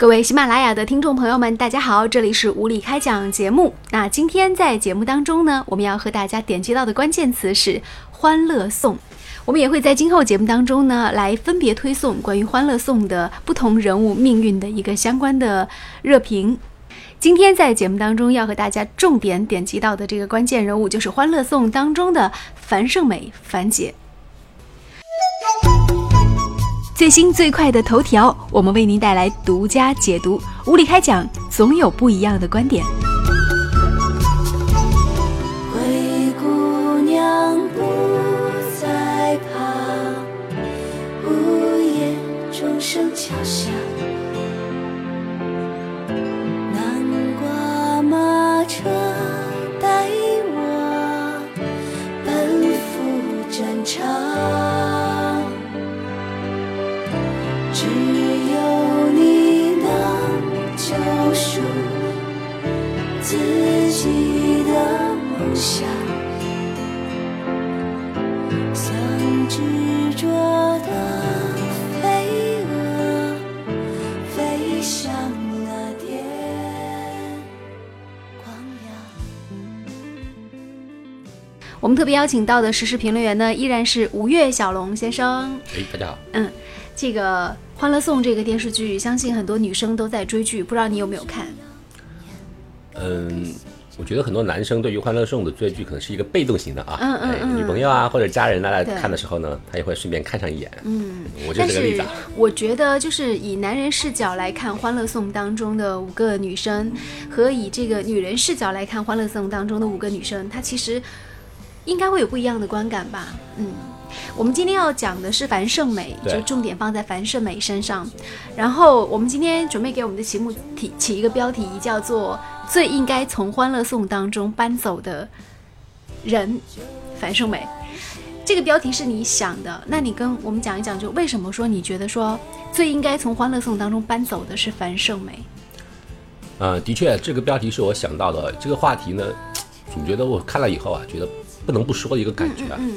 各位喜马拉雅的听众朋友们，大家好，这里是无理开讲节目。那今天在节目当中呢，我们要和大家点击到的关键词是《欢乐颂》。我们也会在今后节目当中呢，来分别推送关于《欢乐颂》的不同人物命运的一个相关的热评。今天在节目当中要和大家重点点击到的这个关键人物，就是《欢乐颂》当中的樊胜美，樊姐。最新最快的头条，我们为您带来独家解读。无理开讲，总有不一样的观点。别邀请到的时事评论员呢，依然是吴越小龙先生。哎，大家好。嗯，这个《欢乐颂》这个电视剧，相信很多女生都在追剧，不知道你有没有看？嗯，我觉得很多男生对于《欢乐颂》的追剧可能是一个被动型的啊，嗯嗯哎嗯女朋友啊或者家人啊来看的时候呢，他也会顺便看上一眼。嗯，我就这个例子啊。我觉得，就是以男人视角来看《欢乐颂》当中的五个女生，和以这个女人视角来看《欢乐颂》当中的五个女生，她其实应该会有不一样的观感吧？嗯。我们今天要讲的是樊胜美，就重点放在樊胜美身上。然后我们今天准备给我们的题目起起一个标题，叫做“最应该从《欢乐颂》当中搬走的人”，樊胜美。这个标题是你想的，那你跟我们讲一讲，就为什么说你觉得说最应该从《欢乐颂》当中搬走的是樊胜美？呃，的确，这个标题是我想到的。这个话题呢，总觉得我看了以后啊，觉得不能不说的一个感觉啊。嗯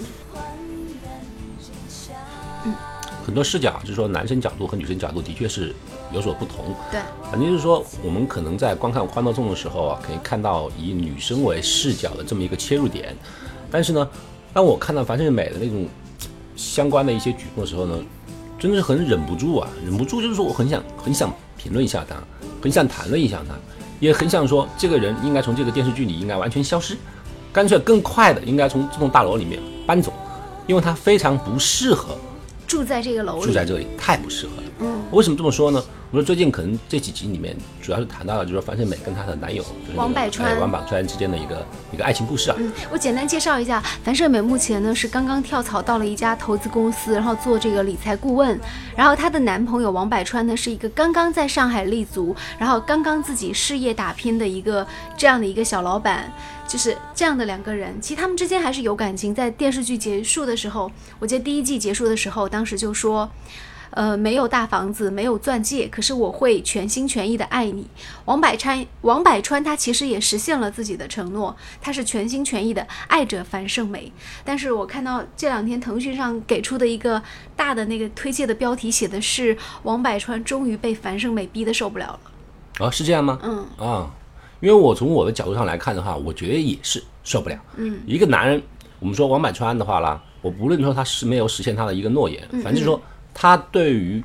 很多视角，就是说男生角度和女生角度的确是有所不同。对，反正就是说，我们可能在观看《欢乐颂》的时候啊，可以看到以女生为视角的这么一个切入点。但是呢，当我看到樊胜美的那种相关的一些举动的时候呢，真的是很忍不住啊，忍不住就是说我很想很想评论一下她，很想谈论一下她，也很想说这个人应该从这个电视剧里应该完全消失，干脆更快的应该从这栋大楼里面搬走，因为它非常不适合住在这个楼里，住在这里，太不适合了。嗯，为什么这么说呢？我说最近可能这几集里面主要是谈到了，就是说樊胜美跟她的男友就是王柏川哎王柏川之间的一个一个爱情故事啊。嗯，我简单介绍一下，樊胜美目前呢是刚刚跳槽到了一家投资公司，然后做这个理财顾问。然后她的男朋友王柏川呢是一个刚刚在上海立足，然后刚刚自己事业打拼的一个这样的一个小老板。就是这样的两个人，其实他们之间还是有感情。在电视剧结束的时候，我记得第一季结束的时候，当时就说。呃，没有大房子，没有钻戒，可是我会全心全意的爱你。王百川，王百川他其实也实现了自己的承诺，他是全心全意的爱着樊胜美。但是我看到这两天腾讯上给出的一个大的那个推荐的标题，写的是王百川终于被樊胜美逼得受不了了。啊，是这样吗？嗯啊，因为我从我的角度上来看的话，我觉得也是受不了。嗯，一个男人，我们说王百川的话啦，我不论说他是没有实现他的一个诺言，嗯反正说他对于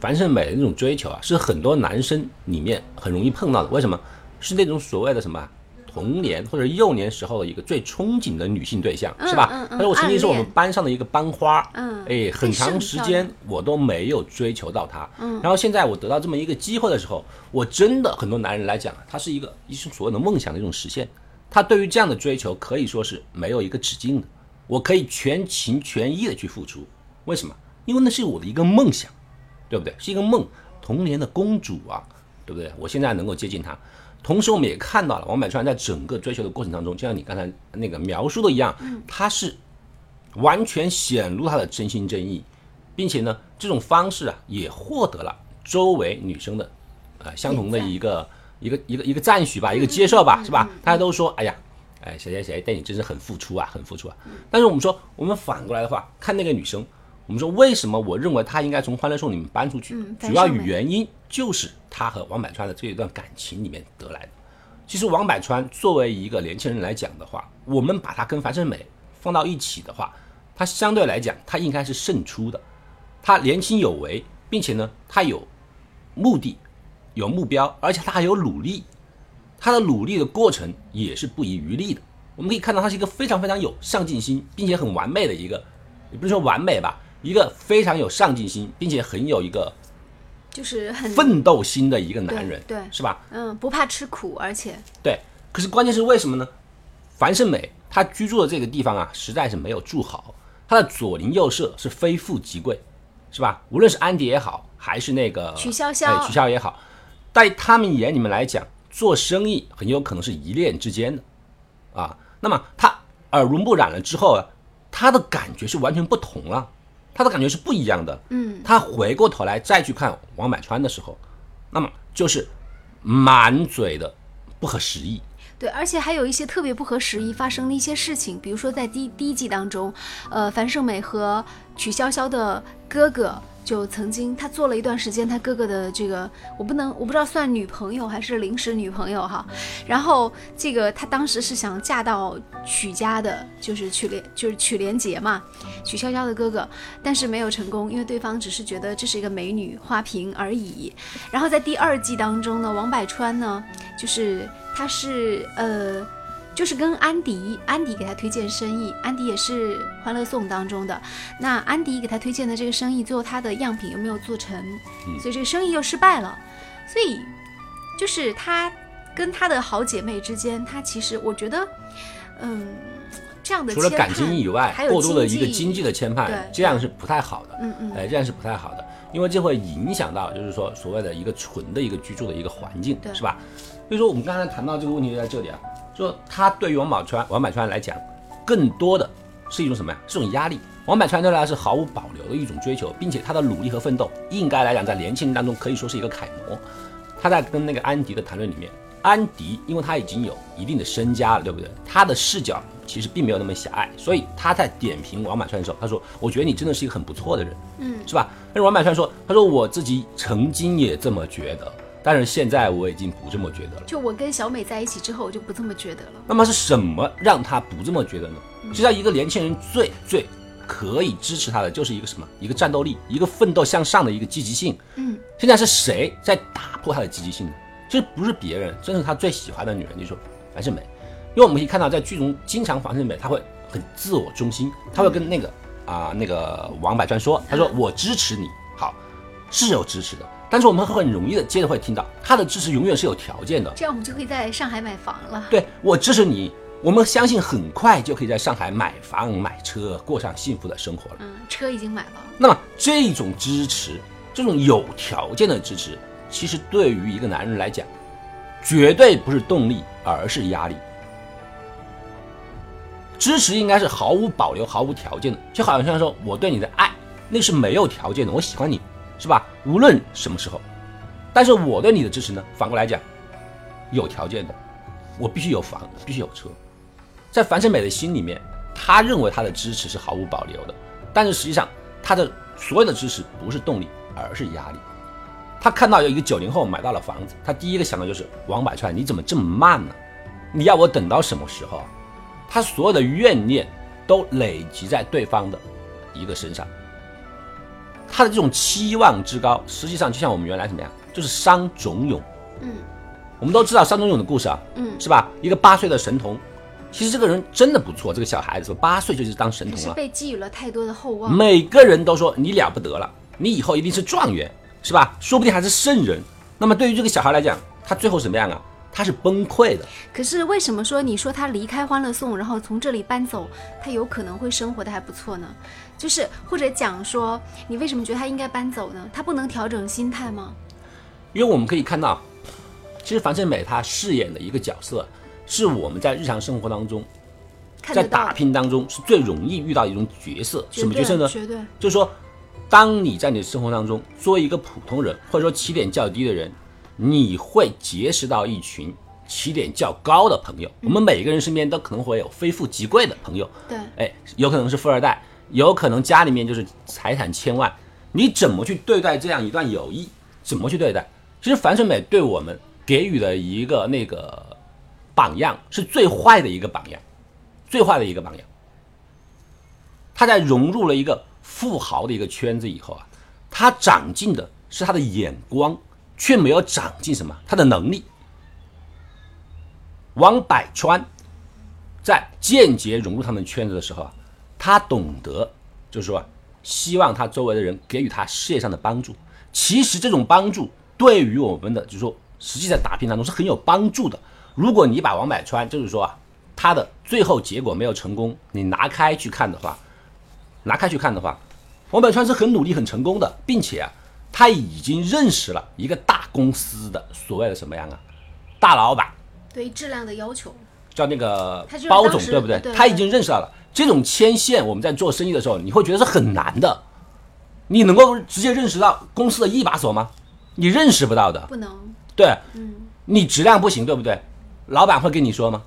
樊胜美的那种追求啊，是很多男生里面很容易碰到的。为什么？是那种所谓的什么啊童年或者幼年时候的一个最憧憬的女性对象，是吧？嗯嗯他说我曾经是我们班上的一个班花，嗯哎，很长时间我都没有追求到她，嗯，然后现在我得到这么一个机会的时候，我真的很多男人来讲，他是一个一种所谓的梦想的一种实现，他对于这样的追求可以说是没有一个止境的，我可以全情全意的去付出，为什么？因为那是我的一个梦想，对不对？是一个梦，童年的公主啊，对不对？我现在能够接近她，同时我们也看到了王柏川在整个追求的过程当中，就像你刚才那个描述的一样，他是完全显露他的真心真意，并且呢，这种方式啊也获得了周围女生的呃相同的一个一个一个一个赞许吧，一个接受吧，是吧？大家都说，哎呀，哎谁谁谁对你真是很付出啊，很付出啊。但是我们说，我们反过来的话，看那个女生，我们说为什么我认为他应该从《欢乐颂》里面搬出去？嗯主要原因就是他和王百川的这一段感情里面得来的。其实王百川作为一个年轻人来讲的话，我们把他跟樊胜美放到一起的话，他相对来讲他应该是胜出的。他年轻有为，并且呢，他有目的、有目标，而且他还有努力。他的努力的过程也是不遗余力的。我们可以看到，他是一个非常非常有上进心，并且很完美的一个，也不是说完美吧，一个非常有上进心，并且很有一个就是很奋斗心的一个男人，对对是吧？嗯不怕吃苦，而且对。可是关键是为什么呢？樊胜美她居住的这个地方啊，实在是没有住好，她的左邻右舍是非富即贵，是吧？无论是安迪也好，还是那个曲筱绡哎曲筱也好，在他们眼里面来讲，做生意很有可能是一念之间的啊。那么他耳濡目染了之后啊，他的感觉是完全不同了，他的感觉是不一样的。嗯，他回过头来再去看王百川的时候，那么就是满嘴的不合时宜。对，而且还有一些特别不合时宜发生的一些事情，比如说在第第一季当中，呃，樊胜美和曲筱绡的哥哥就曾经他做了一段时间他哥哥的这个，我不能我不知道算女朋友还是临时女朋友哈，然后这个他当时是想嫁到曲家的，就是曲连就是曲连杰嘛，曲筱绡的哥哥，但是没有成功，因为对方只是觉得这是一个美女花瓶而已。然后在第二季当中呢，王百川呢，就是他是呃，就是跟安迪，安迪给他推荐生意，安迪也是《欢乐颂》当中的。那安迪给他推荐的这个生意，最后他的样品又没有做成？所以这个生意又失败了。所以就是他跟他的好姐妹之间，他其实我觉得，嗯，这样的除了感情以外还，有过多的一个经经济的牵绊，这样是不太好的。嗯嗯哎，这样是不太好的，因为这会影响到就是说所谓的一个纯的一个居住的一个环境，对是吧？所以说我们刚才谈到这个问题就在这里啊，说他对于王宝钏、王百川来讲，更多的是一种什么呀？是一种压力。王百川对他是毫无保留的一种追求，并且他的努力和奋斗，应该来讲在年轻人当中可以说是一个楷模。他在跟那个安迪的谈论里面，安迪因为他已经有一定的身家了，对不对？他的视角其实并没有那么狭隘，所以他在点评王百川的时候，他说：“我觉得你真的是一个很不错的人，嗯，是吧？”但是王百川说：“他说我自己曾经也这么觉得，但是现在我已经不这么觉得了。就我跟小美在一起之后，我就不这么觉得了。那么是什么让他不这么觉得呢？实际上，一个年轻人最最可以支持他的就是一个什么？一个战斗力，一个奋斗向上的一个积极性。嗯，现在是谁在打破他的积极性呢？这不是别人，正是他最喜欢的女人，就是说樊胜美。因为我们可以看到，在剧中经常樊胜美她会很自我中心，她会跟那个啊、那个王柏川说，她说我支持你，好，是有支持的，但是我们很容易的接着会听到他的支持永远是有条件的，这样我们就可以在上海买房了。对我支持你，我们相信很快就可以在上海买房买车，过上幸福的生活了。嗯，车已经买了。那么这种支持，这种有条件的支持，其实对于一个男人来讲，绝对不是动力，而是压力。支持应该是毫无保留、毫无条件的，就好像说我对你的爱，那是没有条件的，我喜欢你，是吧？无论什么时候。但是我对你的支持呢，反过来讲，有条件的，我必须有房，必须有车。在樊胜美的心里面，他认为他的支持是毫无保留的，但是实际上他的所有的支持不是动力，而是压力。他看到有一个九零后买到了房子，他第一个想到就是王百川，你怎么这么慢呢？你要我等到什么时候啊？他所有的怨念都累积在对方的一个身上，他的这种期望之高，实际上就像我们原来怎么样，就是伤仲永。嗯我们都知道伤仲永的故事啊，嗯，是吧？一个八岁的神童，其实这个人真的不错，这个小孩子八岁就是当神童了。被寄予了太多的厚望。每个人都说你了不得了，你以后一定是状元，是吧？说不定还是圣人。那么对于这个小孩来讲，他最后什么样啊？他是崩溃的。可是为什么说你说他离开欢乐颂，然后从这里搬走，他有可能会生活的还不错呢？就是或者讲说，你为什么觉得他应该搬走呢？他不能调整心态吗？因为我们可以看到，其实樊胜美她饰演的一个角色，是我们在日常生活当中，在打拼当中是最容易遇到一种角色。什么角色呢？绝对，就是说，当你在你的生活当中作为一个普通人，或者说起点较低的人，你会结识到一群起点较高的朋友。我们每个人身边都可能会有非富即贵的朋友，对，哎，有可能是富二代，有可能家里面就是财产千万，你怎么去对待这样一段友谊？怎么去对待？其实樊胜美对我们给予的一个那个榜样是最坏的一个榜样，最坏的一个榜样。他在融入了一个富豪的一个圈子以后啊，他长进的是他的眼光，却没有长进什么他的能力。王百川在间接融入他们圈子的时候啊，他懂得就是说，希望他周围的人给予他事业上的帮助。其实这种帮助对于我们的就是说，实际在打拼当中是很有帮助的。如果你把王百川就是说啊，他的最后结果没有成功，你拿开去看的话，拿开去看的话，王百川是很努力、很成功的，并且啊，他已经认识了一个大公司的所谓的什么样啊，大老板。对质量的要求，叫那个包总，对不对？对他已经认识到了这种牵线，我们在做生意的时候，你会觉得是很难的。你能够直接认识到公司的一把手吗？你认识不到的。不能，对，嗯，你质量不行，对不对？老板会跟你说吗？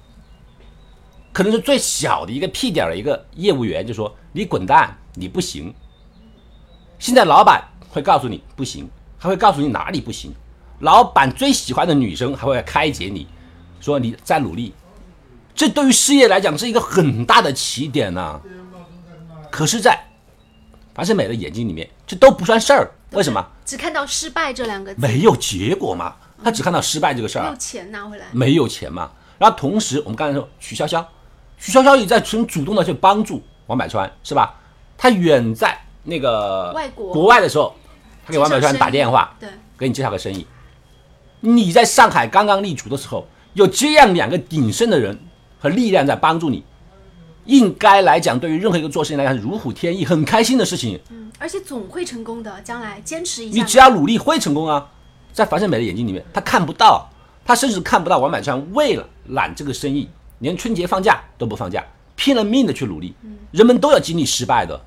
可能是最小的一个屁点儿的一个业务员就说你滚蛋，你不行。现在老板会告诉你不行，还会告诉你哪里不行。老板最喜欢的女生还会开解你，说你在努力。这对于事业来讲是一个很大的起点呐、可是，在樊胜美的眼睛里面，这都不算事儿。为什么？只看到失败这两个字，没有结果嘛，他只看到失败这个事儿啊没有。钱拿回来，没有钱嘛。然后同时，我们刚才说许潇潇，许潇潇也在很主动的去帮助王百川，是吧？他远在那个外国国外的时候，他给王百川打电话，对，给你介绍个生意。你在上海刚刚立足的时候，有这样两个鼎盛的人和力量在帮助你，应该来讲，对于任何一个做生意来讲如虎添翼，很开心的事情。嗯，而且总会成功的，将来坚持一下，你只要努力会成功啊！在樊胜美的眼睛里面，他看不到，他甚至看不到王百川为了揽这个生意，连春节放假都不放假，拼了命的去努力。人们都要经历失败的，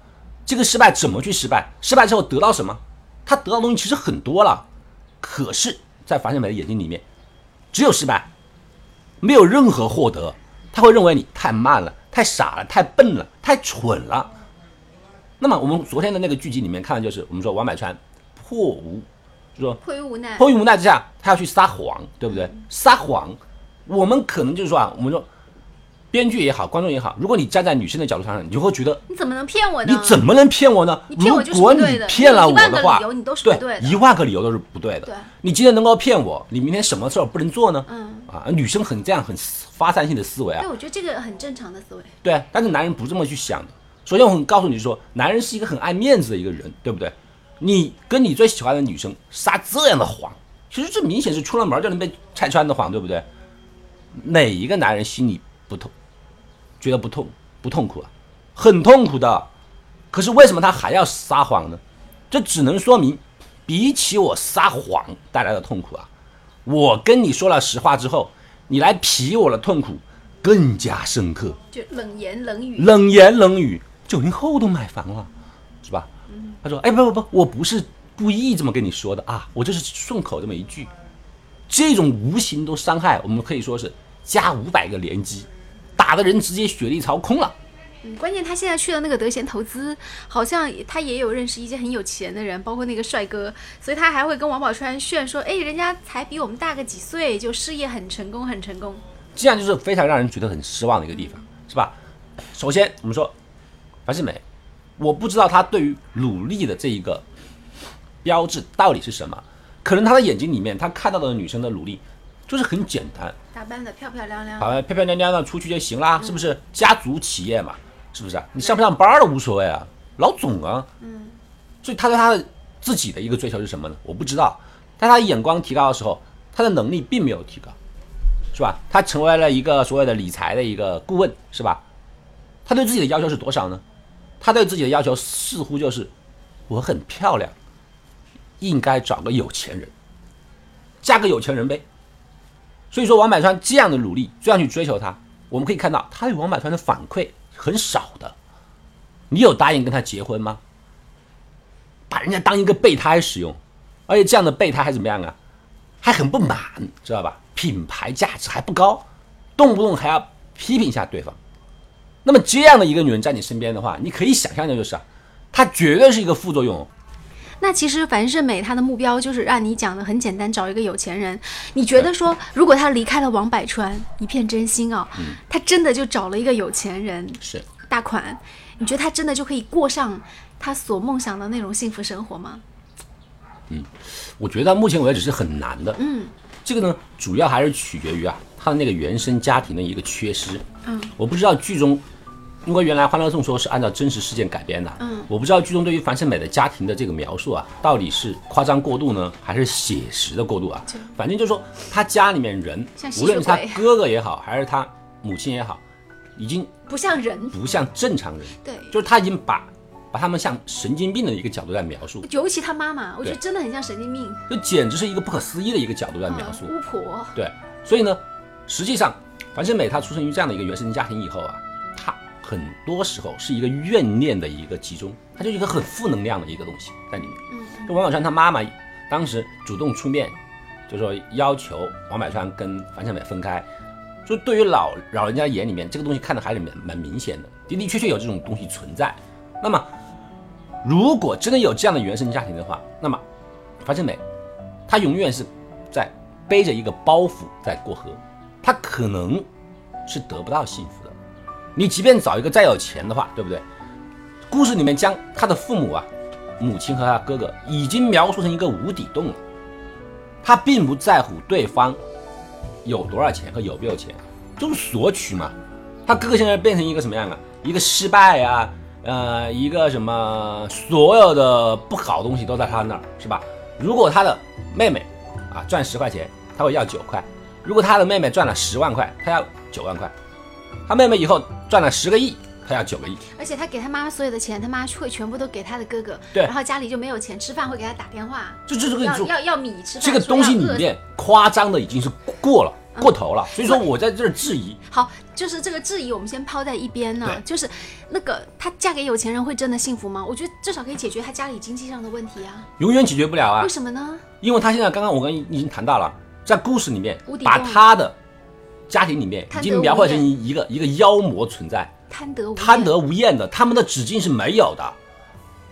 这个失败怎么去失败？失败之后得到什么？他得到的东西其实很多了，可是，在樊胜美的眼睛里面，只有失败，没有任何获得。他会认为你太慢了，太傻了，太笨了，太蠢了。那么我们昨天的那个剧集里面看的就是，我们说王百川迫无，就说迫于无奈，迫于无奈之下，他要去撒谎，对不对？撒谎，我们可能就是说啊，我们说编剧也好，观众也好，如果你站在女生的角度上，你就会觉得你怎么能骗我呢？你怎么能骗我呢？你骗我就是如果你骗了我你有一万个的话，理由你都是不对的一万个理由都是不对的。对你今天能够骗我，你明天什么事儿不能做呢？嗯，啊，女生很这样很发散性的思维啊对，，我觉得这个很正常的思维，对，但是男人不这么去想的。首先，我很告诉你说，男人是一个很爱面子的一个人，对不对？你跟你最喜欢的女生撒这样的谎，其实这明显是出了门就能被拆穿的谎，对不对？哪一个男人心里不痛，觉得不痛不痛苦啊？很痛苦的。可是为什么他还要撒谎呢？这只能说明，比起我撒谎带来的痛苦啊，我跟你说了实话之后，你来皮我的痛苦更加深刻。就冷言冷语，冷言冷语，九零后都买房了，是吧？他说：“哎，不不不，我不是故意这么跟你说的啊，我就是顺口这么一句。这种无形的伤害，我们可以说是加五百个连击，打的人直接血力槽空了。嗯，关键他现在去的那个德贤投资，好像他也有认识一些很有钱的人，包括那个帅哥，所以他还会跟王宝钏炫说，哎，人家才比我们大个几岁，就事业很成功，很成功。这样就是非常让人觉得很失望的一个地方，是吧？首先，我们说樊胜美，我不知道他对于努力的这一个标志到底是什么，可能他的眼睛里面，他看到的女生的努力就是很简单，打扮的漂漂亮亮，打扮，漂漂亮亮的出去就行啦，是不是？家族企业嘛，是不是啊？你上不上班儿都无所谓啊，老总啊，嗯，所以他对他的自己的一个追求是什么呢？我不知道，但他眼光提高的时候，他的能力并没有提高，是吧？他成为了一个所谓的理财的一个顾问，是吧？他对自己的要求是多少呢？他对自己的要求似乎就是我很漂亮，应该找个有钱人，嫁个有钱人呗。所以说，王百川这样的努力，这样去追求他，我们可以看到他对王百川的反馈很少的。你有答应跟他结婚吗？把人家当一个备胎使用，而且这样的备胎还怎么样啊？还很不满，知道吧？品牌价值还不高，动不动还要批评一下对方。那么这样的一个女人在你身边的话，你可以想象的就是啊，她绝对是一个副作用。那其实樊胜美她的目标就是让你讲的很简单，找一个有钱人。你觉得说，如果她离开了王百川，一片真心啊，她真的就找了一个有钱人，是，大款，你觉得她真的就可以过上她所梦想的那种幸福生活吗？嗯我觉得目前为止是很难的。嗯，这个呢，主要还是取决于啊，她的那个原生家庭的一个缺失。嗯，我不知道剧中，因为原来《欢乐颂》说是按照真实事件改编的。嗯，我不知道剧中对于樊胜美的家庭的这个描述啊，到底是夸张过度呢，还是写实的过度啊？反正就是说，他家里面人无论是他哥哥也好，还是他母亲也好，已经不像人，不像正常人。对，就是他已经把把他们像神经病的一个角度在描述，尤其他妈妈，我觉得真的很像神经病，就简直是一个不可思议的一个角度在描述。嗯巫婆。对，所以呢，实际上樊胜美她出生于这样的一个原生家庭以后啊，她很多时候是一个怨念的一个集中，它就是一个很负能量的一个东西在里面。嗯，就王宝川他妈妈当时主动出面，就说要求王宝川跟樊胜美分开。就对于老老人家眼里面，这个东西看的还是蛮蛮明显的，的的确确有这种东西存在。那么，如果真的有这样的原生家庭的话，那么樊胜美，她永远是在背着一个包袱在过河，她可能是得不到幸福的。你即便找一个再有钱的话，对不对？故事里面将他的父母啊、母亲和他哥哥已经描述成一个无底洞了，他并不在乎对方有多少钱和有没有钱，就是索取嘛。他哥哥现在变成一个什么样啊？一个失败啊，呃，一个什么，所有的不好东西都在他那儿，是吧？如果他的妹妹啊赚十块钱，他会要九块；如果他的妹妹赚了十万块，他要九万块；他妹妹以后赚了十个亿，他要九个亿。而且他给他妈妈所有的钱，他妈会全部都给他的哥哥。对然后家里就没有钱吃饭，会给他打电话，就这这个要要要米吃饭。这个东西里面夸张的已经是过了过头了，所以说我在这儿质疑，好，就是这个质疑，我们先抛在一边呢。就是那个她嫁给有钱人会真的幸福吗？我觉得至少可以解决她家里经济上的问题啊。永远解决不了啊为，什么呢？因为他现在刚刚我跟你已经谈到了，在故事里面把他的家庭里面已经描绘成一个一个妖魔存在，贪得无厌贪得无厌的，他们的止境是没有的。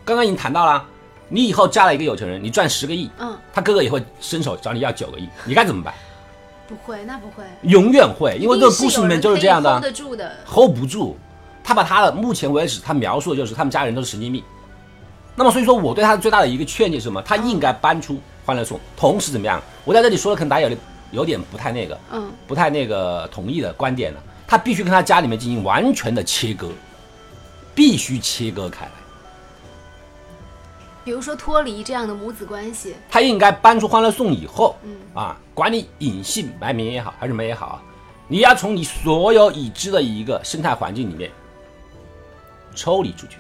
刚刚已经谈到了，你以后嫁了一个有钱人，你赚十个亿，嗯，他哥哥也会伸手找你要九个亿，你该怎么办？不会，那不会，永远会，因为这个故事里面就是这样的 hold 得住的。hold 不住。他把他的目前为止，他描述的就是他们家人都是神经病。那么所以说，我对他最大的一个劝诫是什么？他应该搬出《欢乐颂》，同时怎么样？我在这里说的可能大家有点有点不太那个，嗯，不太那个同意的观点了。他必须跟他家里面进行完全的切割，必须切割开来。比如说脱离这样的母子关系，他应该搬出《欢乐颂》以后，嗯啊，管你隐姓埋名也好，还是什么也好啊，你要从你所有已知的一个生态环境里面抽离出去，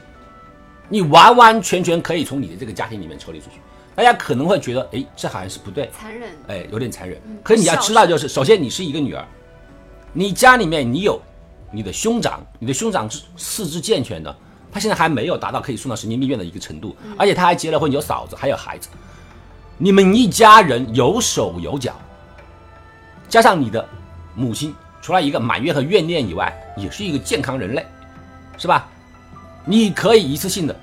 你完完全全可以从你的这个家庭里面抽离出去。大家可能会觉得，哎，这好像是不对，残忍。哎，有点残忍。可是你要知道，就是首先你是一个女儿，你家里面你有你的兄长，你的兄长是四肢健全的，他现在还没有达到可以送到神经病院的一个程度，而且他还结了婚，有嫂子，还有孩子，你们一家人有手有脚，加上你的母亲，除了一个满月和怨念以外，也是一个健康人类，是吧？你可以一次性的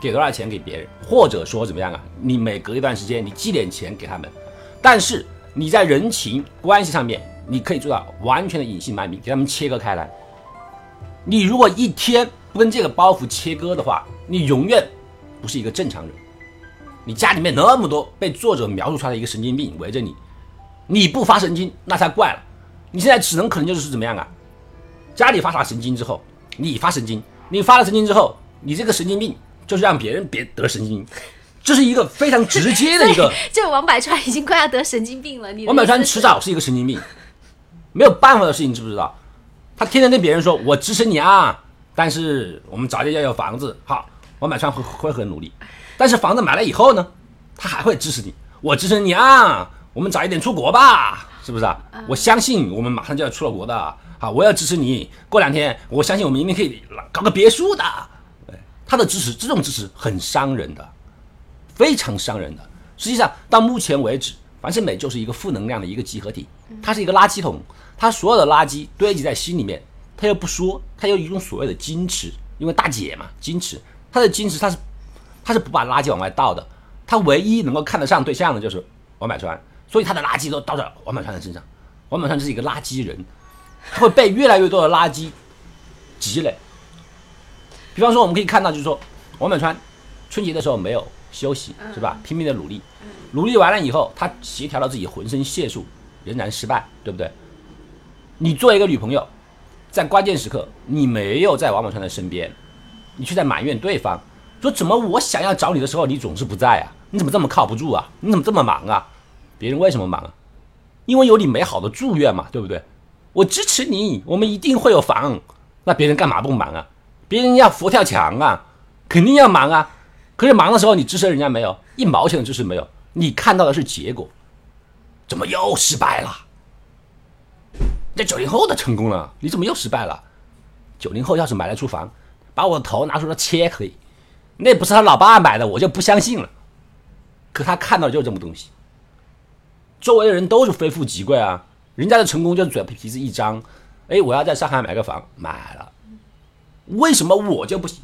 给多少钱给别人，或者说怎么样啊？你每隔一段时间你寄点钱给他们，但是你在人情关系上面，你可以做到完全的隐姓埋名，给他们切割开来。你如果一天不跟这个包袱切割的话，你永远不是一个正常人。你家里面那么多被作者描述出来的一个神经病围着你，你不发神经那才怪了。你现在只能可能就是怎么样啊？家里发啥神经之后，你发神经，你发了神经之后，你这个神经病就是让别人别得神经，这是一个非常直接的一个。就王百川已经快要得神经病了。你王百川迟早是一个神经病，没有办法的事情，知不知道？他天天跟别人说：“我支持你啊，但是我们早点要有房子。”好，王百川会会很努力，但是房子买了以后呢，他还会支持你，我支持你啊，我们早一点出国吧，是不是啊？我相信我们马上就要出了国的，好，我要支持你。过两天，我相信我们一定可以搞个别墅的。对，他的支持，这种支持很伤人的。非常伤人的。实际上，到目前为止，樊胜美就是一个负能量的一个集合体，它是一个垃圾桶，它所有的垃圾堆积在心里面，他又不说，他有一种所谓的矜持，因为大姐嘛，矜持，他的矜持他是他是不把垃圾往外倒的，他唯一能够看得上对象的就是王百川，所以他的垃圾都倒在王百川的身上，王百川是一个垃圾人，他会被越来越多的垃圾积累。比方说，我们可以看到，就是说王百川春节的时候没有休息，是吧？拼命的努力，努力完了以后，他协调了自己浑身解数，仍然失败，对不对？你作为一个女朋友，在关键时刻你没有在王宝川的身边，你却在埋怨对方，说怎么我想要找你的时候你总是不在啊？你怎么这么靠不住啊？你怎么这么忙啊？别人为什么忙啊？因为有你美好的祝愿嘛，对不对？我支持你，我们一定会有房。那别人干嘛不忙啊？别人要佛跳墙啊，肯定要忙啊。可是忙的时候你支持人家没有，一毛钱的支持没有，你看到的是结果，怎么又失败了？这九零后的成功了，你怎么又失败了？九零后要是买得出房，把我的头拿出来切可以，那不是他老爸买的，我就不相信了。可他看到的就是这么东西，周围的人都是非富即贵啊，人家的成功就是嘴皮子一张，哎，我要在上海买个房，买了，为什么我就不行？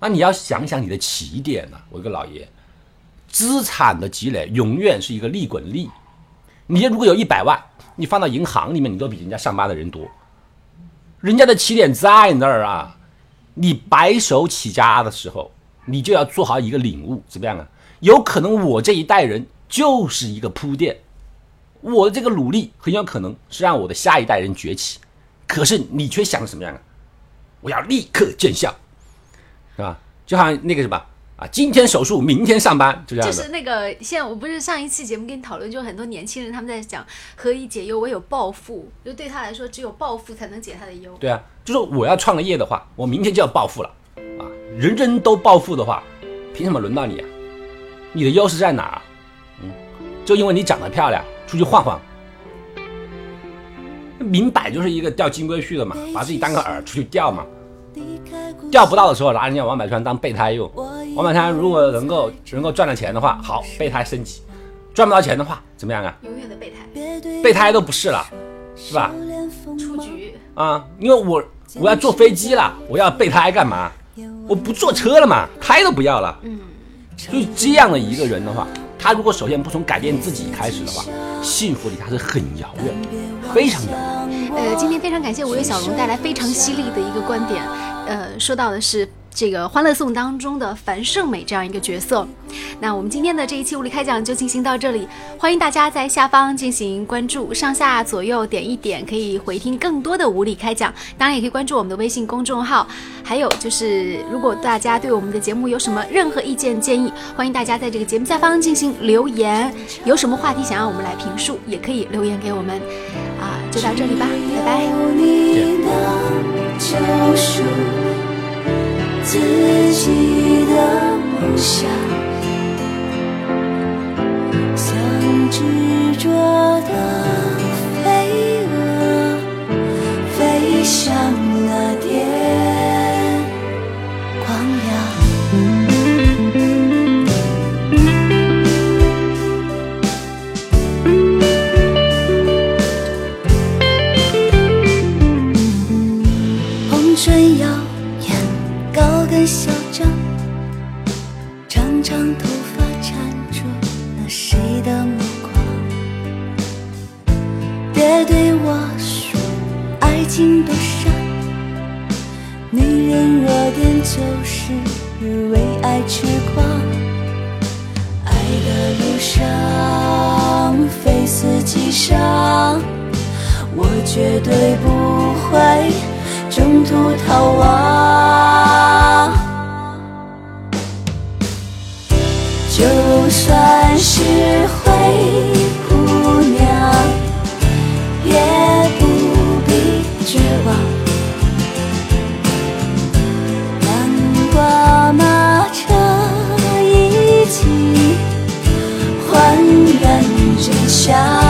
那你要想想你的起点呢、我一个老爷，资产的积累永远是一个利滚利。你如果有一百万，你放到银行里面，你都比人家上班的人多。人家的起点在那儿啊，你白手起家的时候，你就要做好一个领悟，怎么样啊？有可能我这一代人就是一个铺垫，我的这个努力很有可能是让我的下一代人崛起，可是你却想什么样啊？我要立刻见效，是吧？就好像那个什么啊，今天手术，明天上班，就这样的。就是那个，现在我不是上一期节目跟你讨论，就很多年轻人他们在讲何以解忧，唯有暴富，就对他来说，只有暴富才能解他的忧。对啊，就是我要创个业的话，我明天就要暴富了啊！人人都暴富的话，凭什么轮到你啊？你的优势在哪儿？嗯，就因为你长得漂亮，出去晃晃，明摆就是一个钓金龟婿的嘛，把自己当个饵出去钓嘛，钓不到的时候拿人家王百川当备胎用。王百川如果能够能够赚了钱的话，好，备胎升级；赚不到钱的话，怎么样啊？永远的备胎，备胎都不是了，是吧？出局。啊，因为我我要坐飞机了，我要备胎干嘛？我不坐车了嘛，胎都不要了。嗯，所以这样的一个人的话，他如果首先不从改变自己开始的话，幸福离他是很遥远的，非常遥远。呃，今天非常感谢五月小龙带来非常犀利的一个观点，呃，说到的是这个《欢乐颂》当中的樊胜美这样一个角色。那我们今天的这一期物理开讲就进行到这里，欢迎大家在下方进行关注，上下左右点一点可以回听更多的无理开讲，当然也可以关注我们的微信公众号。还有就是，如果大家对我们的节目有什么任何意见建议，欢迎大家在这个节目下方进行留言。有什么话题想要我们来评述，也可以留言给我们。啊，就到这里吧，拜拜。有你的救赎，自己的梦想，像执着的中途逃亡。就算是灰姑娘，也不必绝望。南瓜马车一起还原真相。